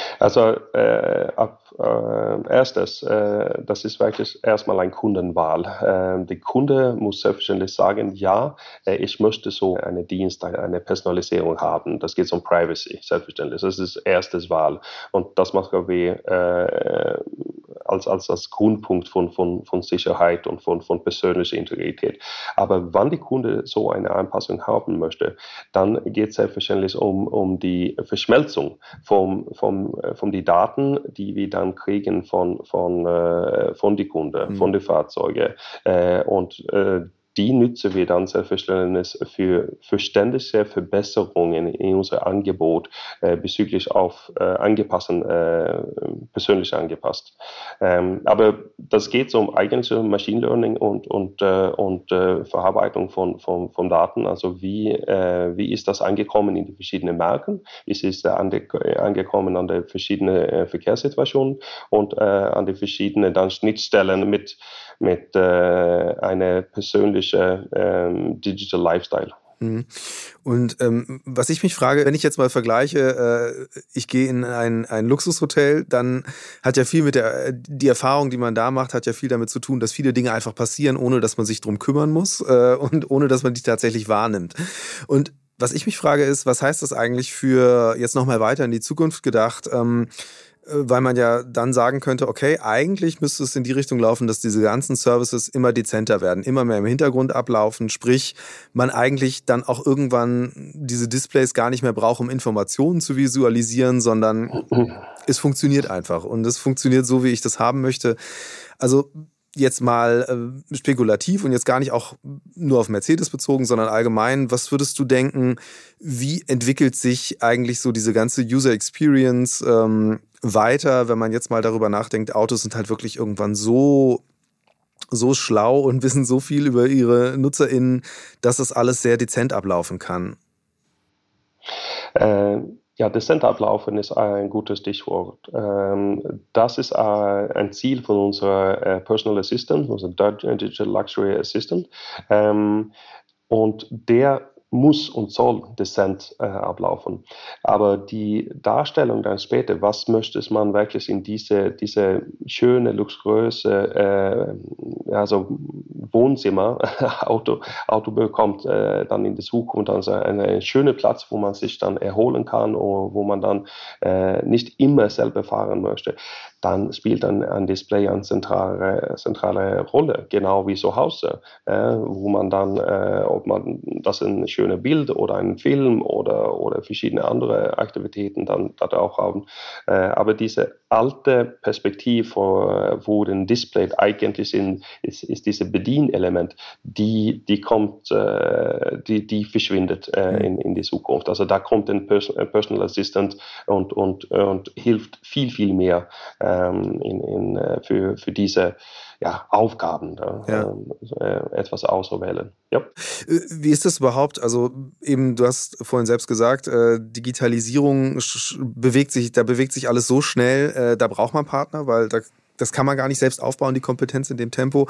Also äh, ab äh, erstes, äh, das ist wirklich erstmal ein Kundenwahl. Äh, der Kunde muss selbstverständlich sagen, ja, äh, ich möchte so eine Dienst, eine Personalisierung haben. Das geht um Privacy, selbstverständlich. Das ist erstes Wahl. Und das machen wir äh, als, als, als Grundpunkt von, von, von Sicherheit und von, von persönlicher Integrität. Aber wann die Kunde so eine Anpassung haben möchte, dann geht es selbstverständlich um, um die Verschmelzung von vom, vom die Daten, die wir dann kriegen von, von, äh, von die Kunden, mhm. von den Fahrzeugen. Äh, und äh, die nutzen wir dann selbstverständlich für verständliche Verbesserungen in unser Angebot äh, bezüglich auf äh, angepassten, äh, persönlich angepasst. Ähm, aber das geht um eigentlich Machine Learning und, und, äh, und äh, Verarbeitung von, von, von Daten. Also wie, äh, wie ist das angekommen in die verschiedenen Märkten? Wie ist es ange angekommen an die verschiedenen Verkehrssituationen und an die verschiedenen dann Schnittstellen mit mit äh, einer persönlichen ähm, Digital Lifestyle. Mhm. Und ähm, was ich mich frage, wenn ich jetzt mal vergleiche, äh, ich gehe in ein, ein Luxushotel, dann hat ja viel mit der, die Erfahrung, die man da macht, hat ja viel damit zu tun, dass viele Dinge einfach passieren, ohne dass man sich drum kümmern muss äh, und ohne dass man die tatsächlich wahrnimmt. Und was ich mich frage ist, was heißt das eigentlich für jetzt nochmal weiter in die Zukunft gedacht? Ähm, äh, weil man ja dann sagen könnte, okay, eigentlich müsste es in die Richtung laufen, dass diese ganzen Services immer dezenter werden, immer mehr im Hintergrund ablaufen, sprich, man eigentlich dann auch irgendwann diese Displays gar nicht mehr braucht, um Informationen zu visualisieren, sondern es funktioniert einfach und es funktioniert so, wie ich das haben möchte. Also jetzt mal äh, spekulativ und jetzt gar nicht auch nur auf Mercedes bezogen, sondern allgemein, was würdest du denken, wie entwickelt sich eigentlich so diese ganze User Experience ähm, weiter, wenn man jetzt mal darüber nachdenkt, Autos sind halt wirklich irgendwann so so schlau und wissen so viel über ihre NutzerInnen, dass das alles sehr dezent ablaufen kann. Äh, ja, dezent ablaufen ist ein gutes Stichwort. Ähm, das ist äh, ein Ziel von unserer äh, Personal Assistant, unserer Digital Luxury Assistant. Ähm, und der muss und soll dezent äh, ablaufen. Aber die Darstellung dann später, was möchte man wirklich in diese, diese schöne, luxuriöse äh, also Wohnzimmer, Auto, Auto bekommt äh, dann in der Zukunft also einen schönen Platz, wo man sich dann erholen kann oder wo man dann äh, nicht immer selber fahren möchte dann spielt ein, ein Display eine zentrale, zentrale Rolle, genau wie zu Hause, äh, wo man dann, äh, ob man das ein schönes Bild oder ein Film oder, oder verschiedene andere Aktivitäten dann, dann auch haben. Äh, aber diese alte Perspektive, wo ein Display eigentlich sind, ist, ist dieses Bedienelement, die, die kommt, äh, die, die verschwindet äh, mhm. in, in die Zukunft. Also da kommt ein Personal Assistant und, und, und hilft viel, viel mehr ähm, in, in, äh, für, für diese ja, Aufgaben ja. Äh, etwas auszuwählen. Ja. Äh, wie ist das überhaupt? Also eben, du hast vorhin selbst gesagt, äh, Digitalisierung bewegt sich, da bewegt sich alles so schnell, äh, da braucht man Partner, weil da das kann man gar nicht selbst aufbauen, die Kompetenz in dem Tempo.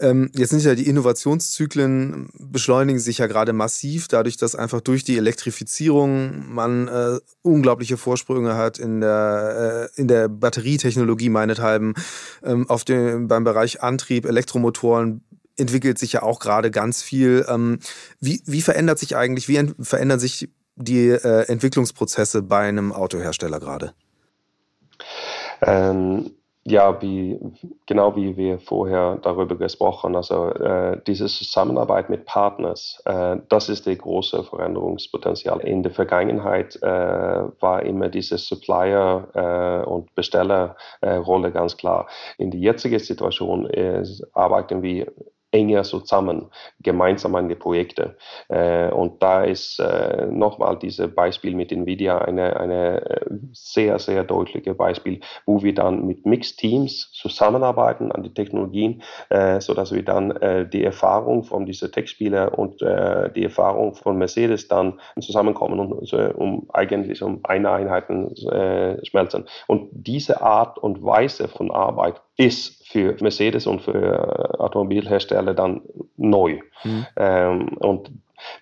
Ähm, jetzt sind ja die Innovationszyklen beschleunigen sich ja gerade massiv, dadurch, dass einfach durch die Elektrifizierung man äh, unglaubliche Vorsprünge hat in der, äh, in der Batterietechnologie meinethalben, ähm, auf dem, beim Bereich Antrieb, Elektromotoren entwickelt sich ja auch gerade ganz viel. Ähm, wie, wie verändert sich eigentlich, wie verändern sich die äh, Entwicklungsprozesse bei einem Autohersteller gerade? Ähm, ja, wie, genau wie wir vorher darüber gesprochen, also äh, diese Zusammenarbeit mit Partners, äh, das ist der große Veränderungspotenzial. In der Vergangenheit äh, war immer diese Supplier- äh, und Bestellerrolle ganz klar. In der jetzigen Situation arbeiten wir enger zusammen, gemeinsam an die Projekte. Äh, und da ist äh, nochmal dieses Beispiel mit NVIDIA eine, eine äh, sehr, sehr deutliche Beispiel, wo wir dann mit Mixed Teams zusammenarbeiten an die Technologien, äh, sodass wir dann die Erfahrung von diesen Tech-Spieler und die Erfahrung von Mercedes dann zusammenkommen, und, um eigentlich um eine Einheit schmelzen. Und diese Art und Weise von Arbeit ist für Mercedes und für Automobilhersteller dann neu. Mhm. Ähm, und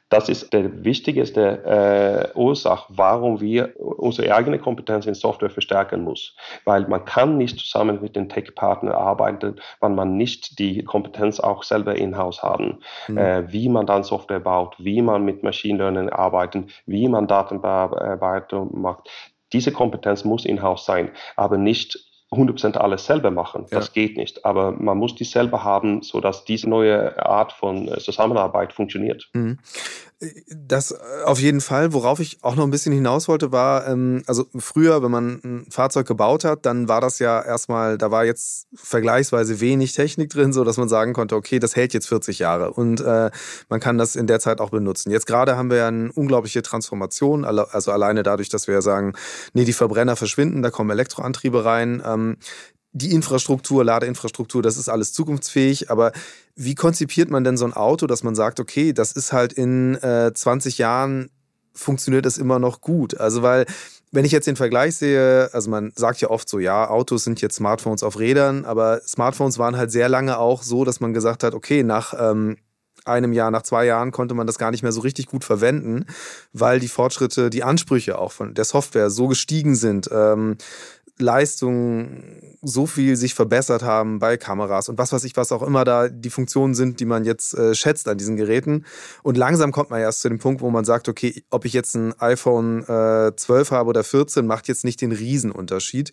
das ist der wichtigste äh, Ursache, warum wir unsere eigene Kompetenz in Software verstärken muss. Weil man kann nicht zusammen mit den Tech-Partnern arbeiten, wenn man nicht die Kompetenz auch selber in-house haben. Mhm. Äh, wie man dann Software baut, wie man mit Machine Learning arbeitet, wie man Datenbearbeitung macht. Diese Kompetenz muss in-house sein, aber nicht 100% alles selber machen. Das ja. geht nicht. Aber man muss die selber haben, sodass diese neue Art von äh, Zusammenarbeit funktioniert. Mhm. Das äh, auf jeden Fall. Worauf ich auch noch ein bisschen hinaus wollte, war, ähm, also früher, wenn man ein Fahrzeug gebaut hat, dann war das ja erstmal, da war jetzt vergleichsweise wenig Technik drin, so dass man sagen konnte, okay, das hält jetzt 40 Jahre und äh, man kann das in der Zeit auch benutzen. Jetzt gerade haben wir ja eine unglaubliche Transformation, also alleine dadurch, dass wir ja sagen, nee, die Verbrenner verschwinden, da kommen Elektroantriebe rein. Ähm, die Infrastruktur, Ladeinfrastruktur, das ist alles zukunftsfähig, aber wie konzipiert man denn so ein Auto, dass man sagt, okay, das ist halt in äh, 20 Jahren funktioniert das immer noch gut? Also, weil, wenn ich jetzt den Vergleich sehe, also man sagt ja oft so, ja, Autos sind jetzt Smartphones auf Rädern, aber Smartphones waren halt sehr lange auch so, dass man gesagt hat, okay, nach ähm, einem Jahr, nach zwei Jahren konnte man das gar nicht mehr so richtig gut verwenden, weil die Fortschritte, die Ansprüche auch von der Software so gestiegen sind. Ähm, Leistungen so viel sich verbessert haben bei Kameras und was weiß ich, was auch immer da die Funktionen sind, die man jetzt äh, schätzt an diesen Geräten. Und langsam kommt man erst zu dem Punkt, wo man sagt, okay, ob ich jetzt ein iPhone äh, 12 habe oder 14, macht jetzt nicht den Riesenunterschied.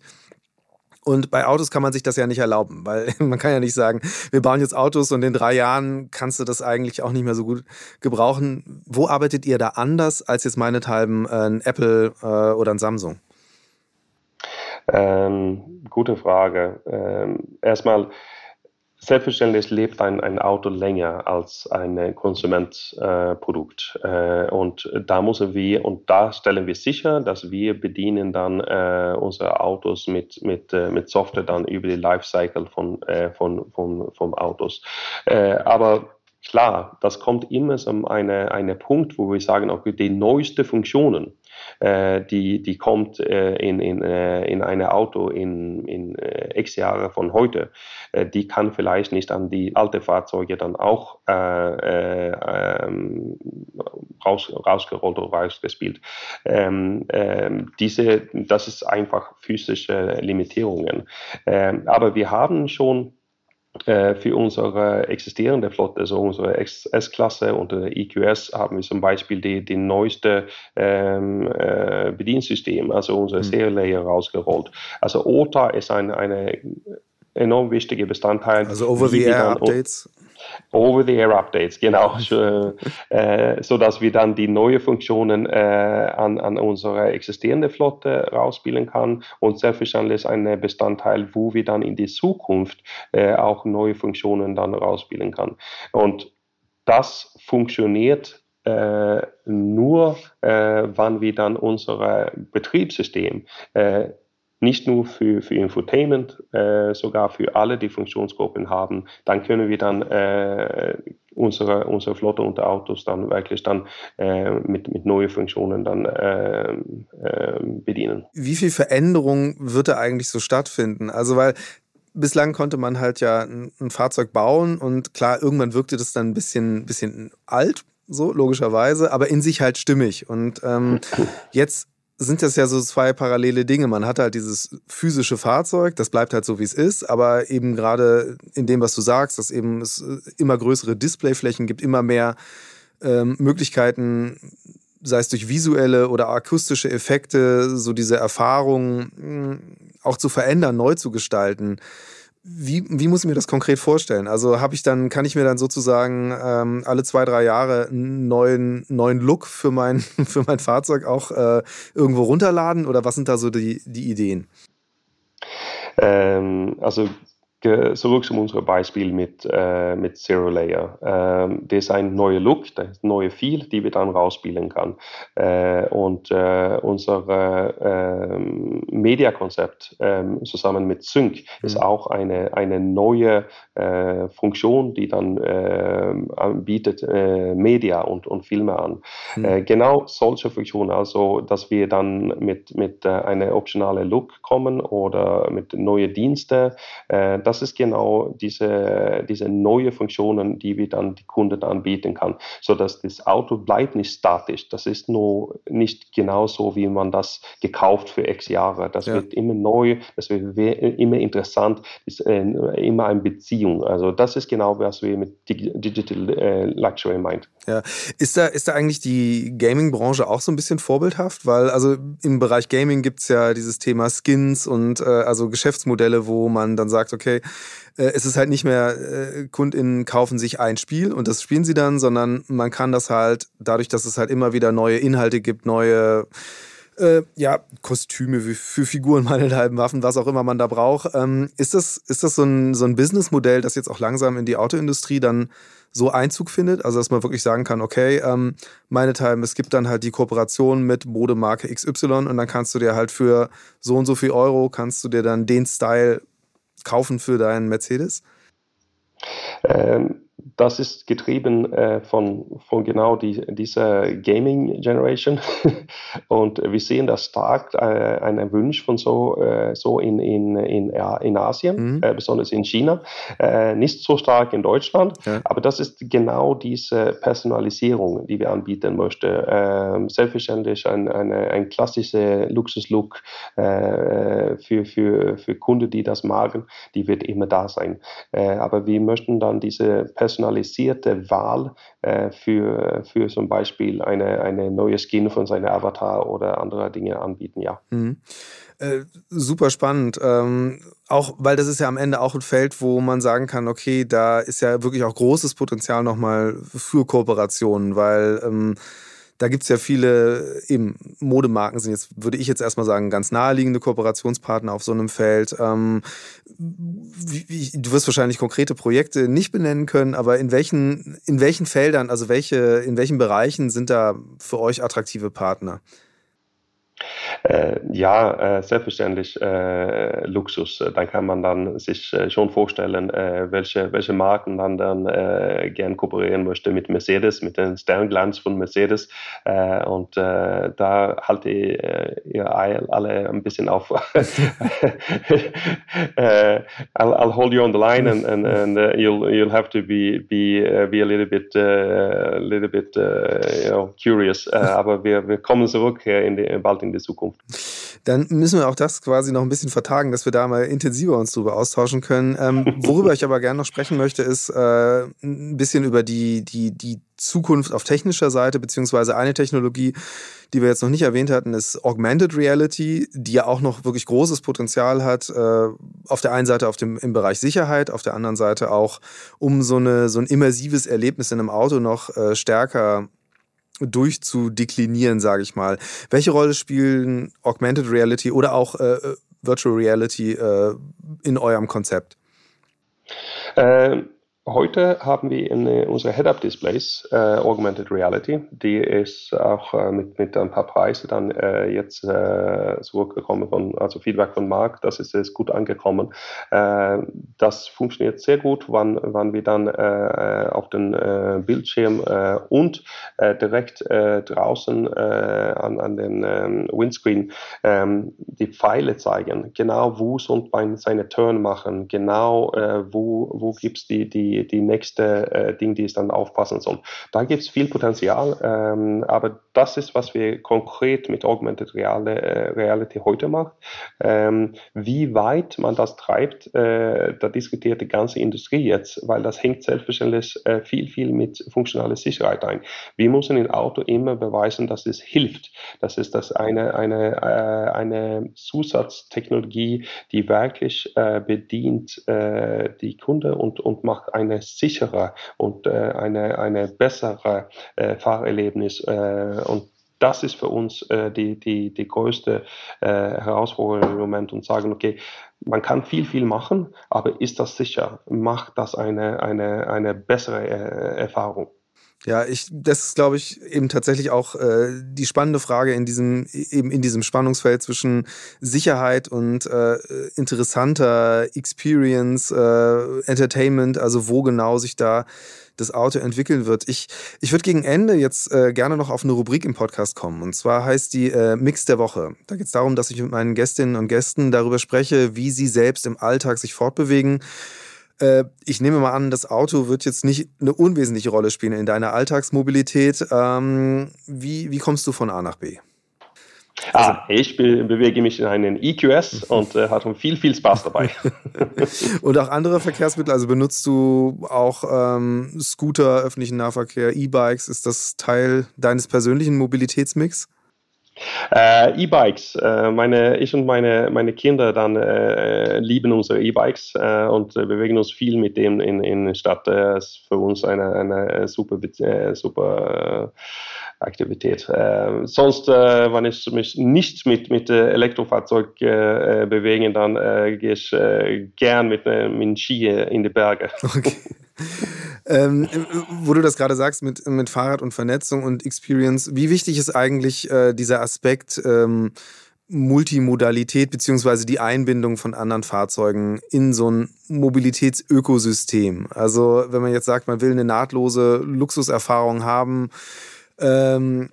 Und bei Autos kann man sich das ja nicht erlauben, weil man kann ja nicht sagen, wir bauen jetzt Autos und in drei Jahren kannst du das eigentlich auch nicht mehr so gut gebrauchen. Wo arbeitet ihr da anders als jetzt meinethalben ein Apple äh, oder ein Samsung? Ähm, gute Frage. Ähm, erstmal, selbstverständlich lebt ein, ein Auto länger als ein Konsumentprodukt. Äh, äh, und da müssen wir, und da stellen wir sicher, dass wir bedienen dann äh, unsere Autos mit, mit, äh, mit Software dann über die Lifecycle von, äh, von, von, vom Autos. Äh, aber klar, das kommt immer so eine, eine Punkt, wo wir sagen, okay, die neueste Funktionen, äh, die, die kommt äh, in, in, äh, in ein Auto in, in äh, x Jahre von heute, äh, die kann vielleicht nicht an die alte Fahrzeuge dann auch äh, ähm, raus, rausgerollt oder rausgespielt. Ähm, ähm, diese, das ist einfach physische Limitierungen. Ähm, aber wir haben schon für unsere existierende Flotte, also unsere S-Klasse und der EQS, haben wir zum Beispiel die, die neueste ähm, äh, Bediensystem, also unser mhm. Layer rausgerollt. Also OTA ist ein, eine enorm wichtige Bestandteil. Also Over-the-Air-Updates? Over-the-Air-Updates, genau. äh, so dass wir dann die neuen Funktionen äh, an, an unsere existierende Flotte rausspielen kann und selbstverständlich ist ein Bestandteil, wo wir dann in die Zukunft äh, auch neue Funktionen dann rausspielen kann. Und das funktioniert äh, nur, äh, wann wir dann unser Betriebssystem äh, nicht nur für, für Infotainment, äh, sogar für alle die Funktionsgruppen haben, dann können wir dann äh, unsere, unsere Flotte unter Autos dann wirklich dann äh, mit, mit neuen Funktionen dann äh, äh, bedienen. Wie viel Veränderung wird da eigentlich so stattfinden? Also weil bislang konnte man halt ja ein, ein, Fahrzeug bauen und klar, irgendwann wirkte das dann ein bisschen, bisschen alt, so logischerweise, aber in sich halt stimmig. Und ähm, jetzt sind das ja so zwei parallele Dinge. Man hat halt dieses physische Fahrzeug, das bleibt halt so, wie es ist, aber eben gerade in dem, was du sagst, dass eben es immer größere Displayflächen gibt, immer mehr ähm, Möglichkeiten, sei es durch visuelle oder akustische Effekte, so diese Erfahrung hm, auch zu verändern, neu zu gestalten. Wie, wie muss ich mir das konkret vorstellen? Also habe ich dann, kann ich mir dann sozusagen ähm, alle zwei, drei Jahre einen neuen, neuen Look für mein, für mein Fahrzeug auch äh, irgendwo runterladen oder was sind da so die, die Ideen? Ähm, also zurück zu unserem Beispiel mit, äh, mit Zero Layer. Ähm, das ist ein neuer Look, das ist ein neuer Feel, die wir dann rausspielen kann. Äh, und äh, unser ähm, Media-Konzept ähm, zusammen mit Sync mhm. ist auch eine, eine neue äh, Funktion, die dann ähm, bietet äh, Media und, und Filme an. Mhm. Äh, genau solche Funktionen, also dass wir dann mit, mit äh, einer optionalen Look kommen oder mit neuen Diensten, das das ist genau diese, diese neue Funktionen, die wir dann die Kunden anbieten kann, sodass das Auto bleibt nicht statisch. Das ist nur nicht genauso, wie man das gekauft für x Jahre. Das ja. wird immer neu, das wird immer interessant, ist äh, immer eine Beziehung. Also das ist genau, was wir mit Digital äh, Luxury meint. Ja, ist da, ist da eigentlich die Gaming-Branche auch so ein bisschen vorbildhaft? Weil also im Bereich Gaming gibt es ja dieses Thema Skins und äh, also Geschäftsmodelle, wo man dann sagt, okay, äh, es ist halt nicht mehr, äh, KundInnen kaufen sich ein Spiel und das spielen sie dann, sondern man kann das halt, dadurch, dass es halt immer wieder neue Inhalte gibt, neue äh, ja, Kostüme für, Figuren, meinethalben Waffen, was auch immer man da braucht. Ähm, ist das, ist das so ein, so ein Businessmodell, das jetzt auch langsam in die Autoindustrie dann so Einzug findet? Also, dass man wirklich sagen kann, okay, ähm, meinethalben, es gibt dann halt die Kooperation mit Modemarke XY und dann kannst du dir halt für so und so viel Euro, kannst du dir dann den Style kaufen für deinen Mercedes? Ähm, das ist getrieben äh, von, von genau die, dieser Gaming Generation. und wir sehen das stark, äh, einen Wunsch von so, äh, so in, in, in, in Asien, mhm. Äh, besonders in China. Äh, nicht so stark in Deutschland, ja. aber das ist genau diese Personalisierung, die wir anbieten möchten. Ähm, selbstverständlich ein, eine, ein klassischer Luxuslook äh, für, für, für Kunden, die das magen, die wird immer da sein. aber wir möchten dann diese Personalisierung personalisierte Wahl äh, für, für zum Beispiel eine, eine neue Skin von seinem Avatar oder andere Dinge anbieten, ja. Mhm. Äh, super spannend. Ähm, auch, weil das ist ja am Ende auch ein Feld, wo man sagen kann, okay, da ist ja wirklich auch großes Potenzial nochmal für Kooperationen, weil ähm, da gibt es ja viele eben Modemarken sind jetzt, würde ich jetzt erstmal sagen, ganz naheliegende Kooperationspartner auf so einem Feld. Ähm, du wirst wahrscheinlich konkrete Projekte nicht benennen können, aber in welchen, in welchen Feldern, also welche, in welchen Bereichen sind da für euch attraktive Partner? Äh, ja, äh, selbstverständlich äh, Luxus. Dann kann man dann sich äh, schon vorstellen, äh, welche, welche Marken man dann äh, gern kooperieren möchte mit Mercedes, mit dem Sternglanz von Mercedes. und da halte ich ihr alle ein bisschen auf. I'll, I'll, hold you on the line and, and, and you'll, you'll have to be, be, be a little bit, uh, little bit you know, curious. aber wir, wir kommen zurück in die, bald in Zukunft. Zukunft. Dann müssen wir auch das quasi noch ein bisschen vertagen, dass wir da mal intensiver uns drüber austauschen können. Ähm, worüber ich aber gerne noch sprechen möchte, ist äh, ein bisschen über die, die, die Zukunft auf technischer Seite, beziehungsweise eine Technologie, die wir jetzt noch nicht erwähnt hatten, ist Augmented Reality, die ja auch noch wirklich großes Potenzial hat. Äh, auf der einen Seite auf dem, im Bereich Sicherheit, auf der anderen Seite auch, um so, eine, so ein immersives Erlebnis in einem Auto noch äh, stärker durchzudeklinieren, sage ich mal. Welche Rolle spielen Augmented Reality oder auch äh, Virtual Reality äh, in eurem Konzept? Ähm, Heute haben wir in unsere Head-Up-Displays äh, Augmented Reality. Die ist auch äh, mit, mit ein paar Preisen dann äh, jetzt äh, zurückgekommen, von, also Feedback von Marc, das ist, ist gut angekommen. Äh, das funktioniert sehr gut, wann, wann wir dann auf den Bildschirm und direkt draußen an, an den ähm, Windscreen ähm, die Pfeile zeigen. Genau wo soll man seine Turn machen, genau wo, wo gibt es die, die die, nächste äh, Ding, die es dann aufpassen soll. Da gibt es viel Potenzial, ähm, aber das ist, was wir konkret mit Augmented Reality heute machen. Ähm, wie weit man das treibt, äh, da diskutiert die ganze Industrie jetzt, weil das hängt selbstverständlich äh, viel, viel mit funktionaler Sicherheit ein. Wir müssen im Auto immer beweisen, dass es hilft. Das ist das eine, eine, äh, eine Zusatztechnologie, die wirklich äh, bedient äh, die Kunde und, und macht eine sichere und äh, eine, eine bessere äh, Fahrerlebnis. Äh, und das ist für uns äh, die, die, die größte äh, Herausforderung im Moment und sagen, okay, man kann viel, viel machen, aber ist das sicher? Macht das eine, eine, eine bessere äh, Erfahrung? Ja, ich, das ist, glaube ich, eben tatsächlich auch äh, die spannende Frage in diesem, eben in diesem Spannungsfeld zwischen Sicherheit und äh, interessanter Experience, äh, Entertainment, also wo genau sich da das Auto entwickeln wird. Ich, ich würde gegen Ende jetzt äh, gerne noch auf eine Rubrik im Podcast kommen. Und zwar heißt die äh, Mix der Woche. Da geht es darum, dass ich mit meinen Gästinnen und Gästen darüber spreche, wie sie selbst im Alltag sich fortbewegen ich nehme mal an, das Auto wird jetzt nicht eine unwesentliche Rolle spielen in deiner Alltagsmobilität. Ähm, wie, wie kommst du von A nach B? Also, ah, ich be bewege mich in einen EQS und äh, hatte viel, viel Spaß dabei. und auch andere Verkehrsmittel, also benutzt du auch ähm, Scooter, öffentlichen Nahverkehr, E-Bikes, ist das Teil deines persönlichen Mobilitätsmix? Äh, E-Bikes. Äh, meine, ich und meine, meine Kinder dann äh, lieben unsere E-Bikes äh, und bewegen uns viel mit dem in, in der Stadt. Das ist für uns eine, eine super, äh, super Aktivität. Äh, sonst, äh, wenn ich mich nicht mit, mit äh, Elektrofahrzeug äh, bewege, dann gehe ich gern mit, mit Ski in die Berge. Okay. ähm, wo du das gerade sagst mit, mit Fahrrad und Vernetzung und Experience, wie wichtig ist eigentlich äh, dieser Aspekt ähm, Multimodalität beziehungsweise die Einbindung von anderen Fahrzeugen in so ein Mobilitätsökosystem? Also wenn man jetzt sagt, man will eine nahtlose Luxuserfahrung haben, ähm,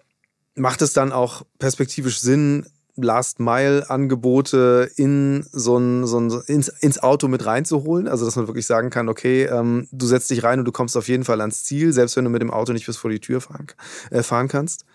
macht es dann auch perspektivisch Sinn, Last-Mile-Angebote in so ein, so ein ins, ins, Auto mit reinzuholen. Also, dass man wirklich sagen kann, okay, ähm, du setzt dich rein und du kommst auf jeden Fall ans Ziel, selbst wenn du mit dem Auto nicht bis vor die Tür fahren, äh, fahren kannst.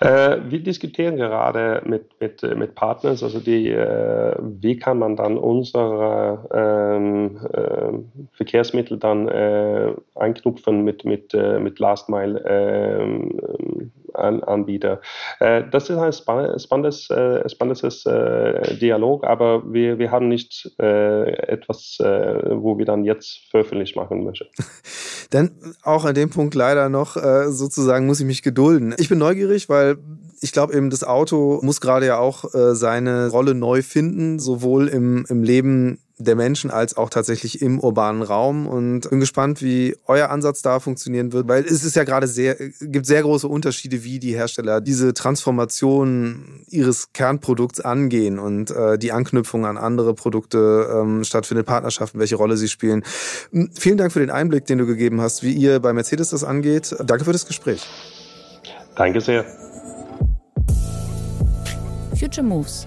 Äh, wir diskutieren gerade mit, mit, mit Partners, also die, äh, wie kann man dann unsere ähm, äh, Verkehrsmittel dann äh, einknüpfen mit, mit, äh, mit Last Mile ähm, an, Anbieter. Äh, das ist ein spannendes, äh, spannendes äh, Dialog, aber wir, wir haben nicht etwas, wo wir dann jetzt veröffentlicht machen möchten. Denn auch an dem Punkt leider noch sozusagen muss ich mich gedulden. Ich bin neugierig, weil ich glaube eben, das Auto muss gerade ja auch seine Rolle neu finden, sowohl im, im Leben der Menschen als auch tatsächlich im urbanen Raum und bin gespannt, wie euer Ansatz da funktionieren wird, weil es ist ja gerade sehr, gibt sehr große Unterschiede, wie die Hersteller diese Transformation ihres Kernprodukts angehen und äh, die Anknüpfung an andere Produkte ähm, stattfindet, Partnerschaften, welche Rolle sie spielen. Vielen Dank für den Einblick, den du gegeben hast, wie ihr bei Mercedes das angeht. Danke für das Gespräch. Danke sehr. Future Moves